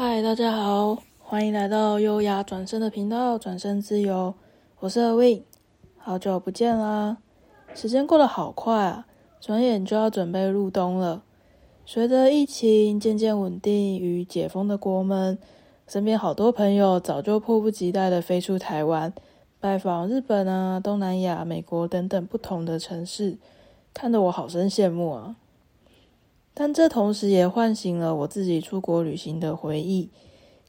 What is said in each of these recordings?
嗨，大家好，欢迎来到优雅转身的频道，转身自由，我是 Awind，好久不见啦，时间过得好快啊，转眼就要准备入冬了。随着疫情渐渐稳定与解封的国门，身边好多朋友早就迫不及待的飞出台湾，拜访日本啊、东南亚、美国等等不同的城市，看得我好生羡慕啊。但这同时也唤醒了我自己出国旅行的回忆。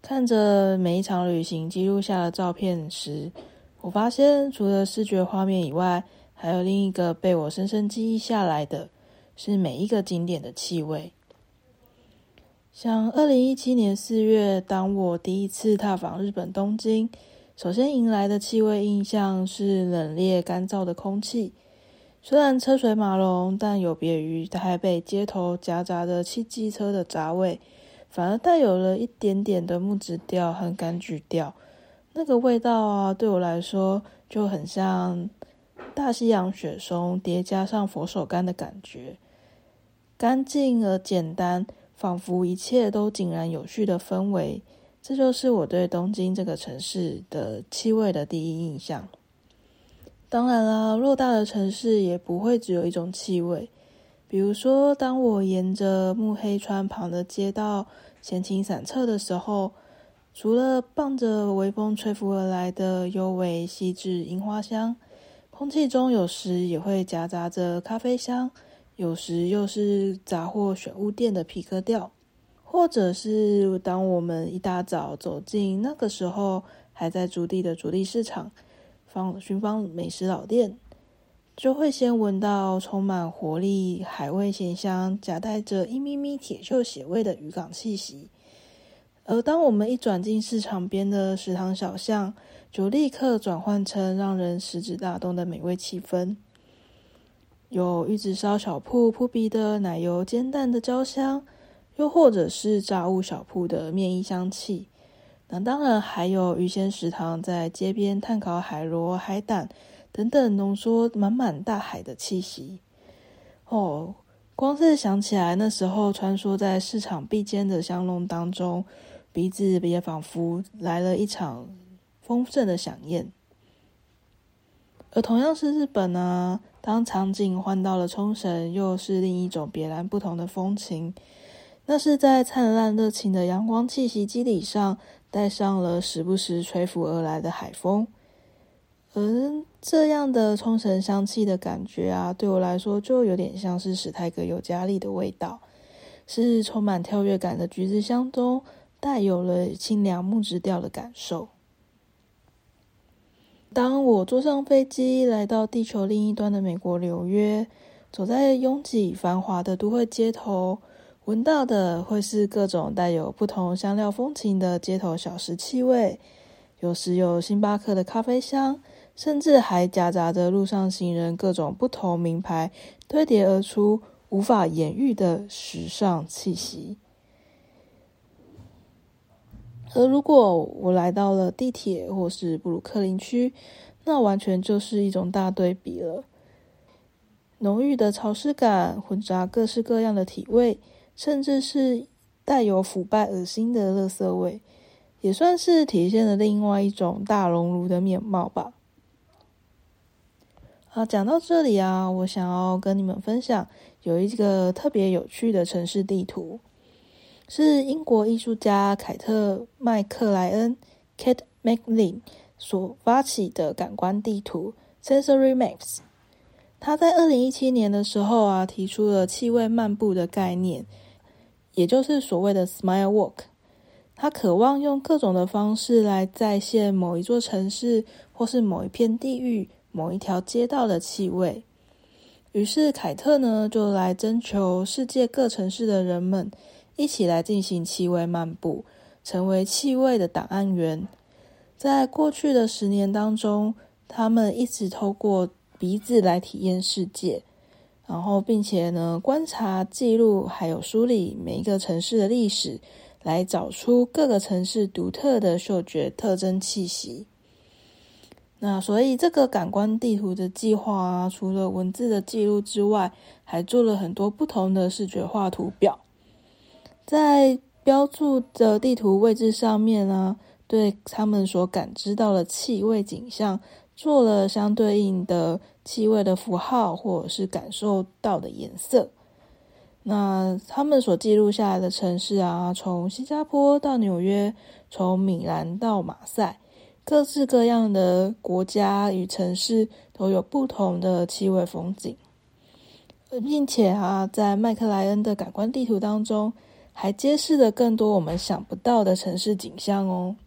看着每一场旅行记录下的照片时，我发现除了视觉画面以外，还有另一个被我深深记忆下来的，是每一个景点的气味。像二零一七年四月，当我第一次踏访日本东京，首先迎来的气味印象是冷冽干燥的空气。虽然车水马龙，但有别于台北街头夹杂的汽机车的杂味，反而带有了一点点的木质调和柑橘调。那个味道啊，对我来说就很像大西洋雪松叠加上佛手柑的感觉，干净而简单，仿佛一切都井然有序的氛围。这就是我对东京这个城市的气味的第一印象。当然啦，偌大的城市也不会只有一种气味。比如说，当我沿着目黑川旁的街道闲情散策的时候，除了傍着微风吹拂而来的幽微细致樱花香，空气中有时也会夹杂着咖啡香，有时又是杂货选物店的皮革调，或者是当我们一大早走进那个时候还在筑地的筑地市场。访寻访美食老店，就会先闻到充满活力、海味咸香，夹带着一咪咪铁锈血味的渔港气息。而当我们一转进市场边的食堂小巷，就立刻转换成让人食指大动的美味气氛。有玉子烧小铺扑鼻的奶油煎蛋的焦香，又或者是炸物小铺的面衣香气。那当然还有鱼鲜食堂在街边炭烤海螺、海胆等等，浓缩满满大海的气息。哦，光是想起来那时候穿梭在市场必经的巷弄当中，鼻子也仿佛来了一场丰盛的饗宴。而同样是日本呢，当场景换到了冲绳，又是另一种别然不同的风情。那是在灿烂热情的阳光气息基底上。带上了时不时吹拂而来的海风，而这样的冲绳香气的感觉啊，对我来说就有点像是史泰格尤加利的味道，是充满跳跃感的橘子香中带有了清凉木质调的感受。当我坐上飞机来到地球另一端的美国纽约，走在拥挤繁华的都会街头。闻到的会是各种带有不同香料风情的街头小食气味，有时有星巴克的咖啡香，甚至还夹杂着路上行人各种不同名牌堆叠而出无法言喻的时尚气息。而如果我来到了地铁或是布鲁克林区，那完全就是一种大对比了。浓郁的潮湿感混杂各式各样的体味。甚至是带有腐败、恶心的垃圾味，也算是体现了另外一种大熔炉的面貌吧。好，讲到这里啊，我想要跟你们分享有一个特别有趣的城市地图，是英国艺术家凯特麦克莱恩 （Kate McLean） 所发起的感官地图 （Sensory Maps）。他在二零一七年的时候啊，提出了气味漫步的概念。也就是所谓的 Smile Walk，他渴望用各种的方式来再现某一座城市，或是某一片地域、某一条街道的气味。于是凯特呢，就来征求世界各城市的人们一起来进行气味漫步，成为气味的档案员。在过去的十年当中，他们一直透过鼻子来体验世界。然后，并且呢，观察、记录，还有梳理每一个城市的历史，来找出各个城市独特的嗅觉特征气息。那所以，这个感官地图的计划啊，除了文字的记录之外，还做了很多不同的视觉化图表。在标注的地图位置上面呢，对他们所感知到的气味景象做了相对应的气味的符号，或者是感受到的颜色。那他们所记录下来的城市啊，从新加坡到纽约，从米兰到马赛，各式各样的国家与城市都有不同的气味风景，并且啊，在麦克莱恩的感官地图当中，还揭示了更多我们想不到的城市景象哦。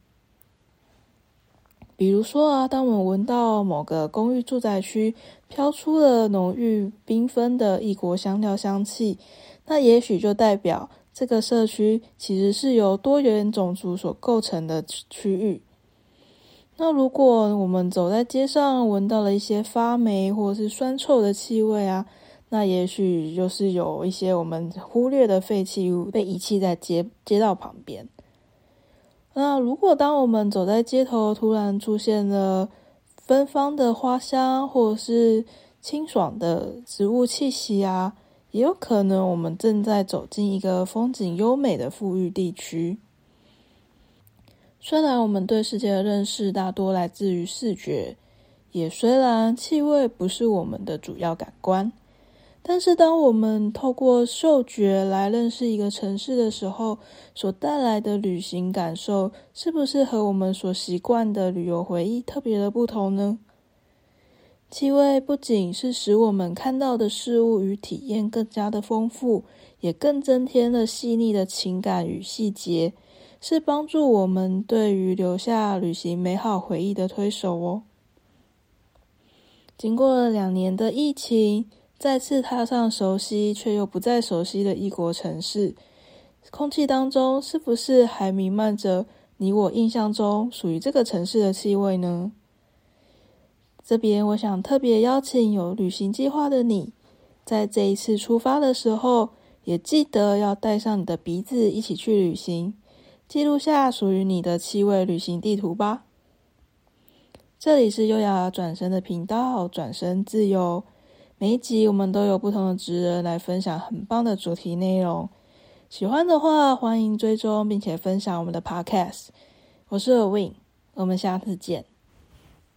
比如说啊，当我们闻到某个公寓住宅区飘出了浓郁缤纷的异国香料香气，那也许就代表这个社区其实是由多元种族所构成的区域。那如果我们走在街上，闻到了一些发霉或是酸臭的气味啊，那也许就是有一些我们忽略的废弃物被遗弃在街街道旁边。那如果当我们走在街头，突然出现了芬芳的花香，或者是清爽的植物气息啊，也有可能我们正在走进一个风景优美的富裕地区。虽然我们对世界的认识大多来自于视觉，也虽然气味不是我们的主要感官。但是，当我们透过嗅觉来认识一个城市的时候，所带来的旅行感受，是不是和我们所习惯的旅游回忆特别的不同呢？气味不仅是使我们看到的事物与体验更加的丰富，也更增添了细腻的情感与细节，是帮助我们对于留下旅行美好回忆的推手哦。经过了两年的疫情。再次踏上熟悉却又不再熟悉的异国城市，空气当中是不是还弥漫着你我印象中属于这个城市的气味呢？这边我想特别邀请有旅行计划的你，在这一次出发的时候，也记得要带上你的鼻子一起去旅行，记录下属于你的气味旅行地图吧。这里是优雅转身的频道，转身自由。每一集我们都有不同的职人来分享很棒的主题内容，喜欢的话欢迎追踪并且分享我们的 Podcast。我是 a win 我们下次见。